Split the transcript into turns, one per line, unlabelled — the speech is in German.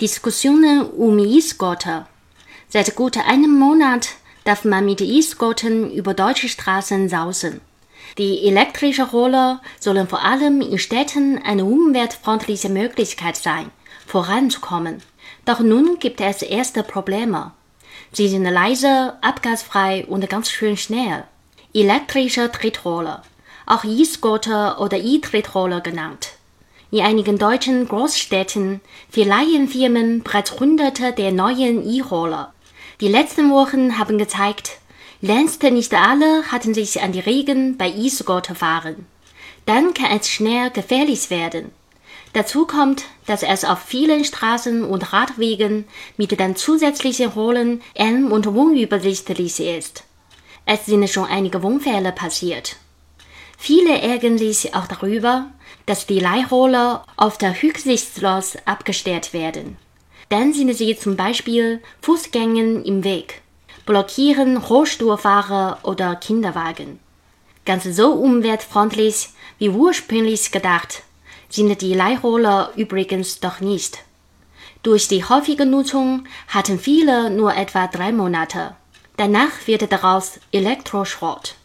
Diskussionen um E-Scooter. Seit gut einem Monat darf man mit E-Scootern über deutsche Straßen sausen. Die elektrischen Roller sollen vor allem in Städten eine umweltfreundliche Möglichkeit sein, voranzukommen. Doch nun gibt es erste Probleme. Sie sind leise, abgasfrei und ganz schön schnell. Elektrische Tretroller, auch E-Scooter oder E-Tretroller genannt in einigen deutschen Großstädten verleihen Firmen bereits hunderte der neuen E-Roller. Die letzten Wochen haben gezeigt, längst nicht alle hatten sich an die Regeln bei E-Scooter-Fahren. Dann kann es schnell gefährlich werden. Dazu kommt, dass es auf vielen Straßen und Radwegen mit den zusätzlichen Rollen eng und unübersichtlich ist. Es sind schon einige Unfälle passiert. Viele ärgern sich auch darüber, dass die Leihroller auf der Rücksichtslos abgestellt werden. Dann sind sie zum Beispiel Fußgängern im Weg, blockieren Rollstuhlfahrer oder Kinderwagen. Ganz so umweltfreundlich wie ursprünglich gedacht sind die Leihroller übrigens doch nicht. Durch die häufige Nutzung hatten viele nur etwa drei Monate. Danach wird daraus Elektroschrott.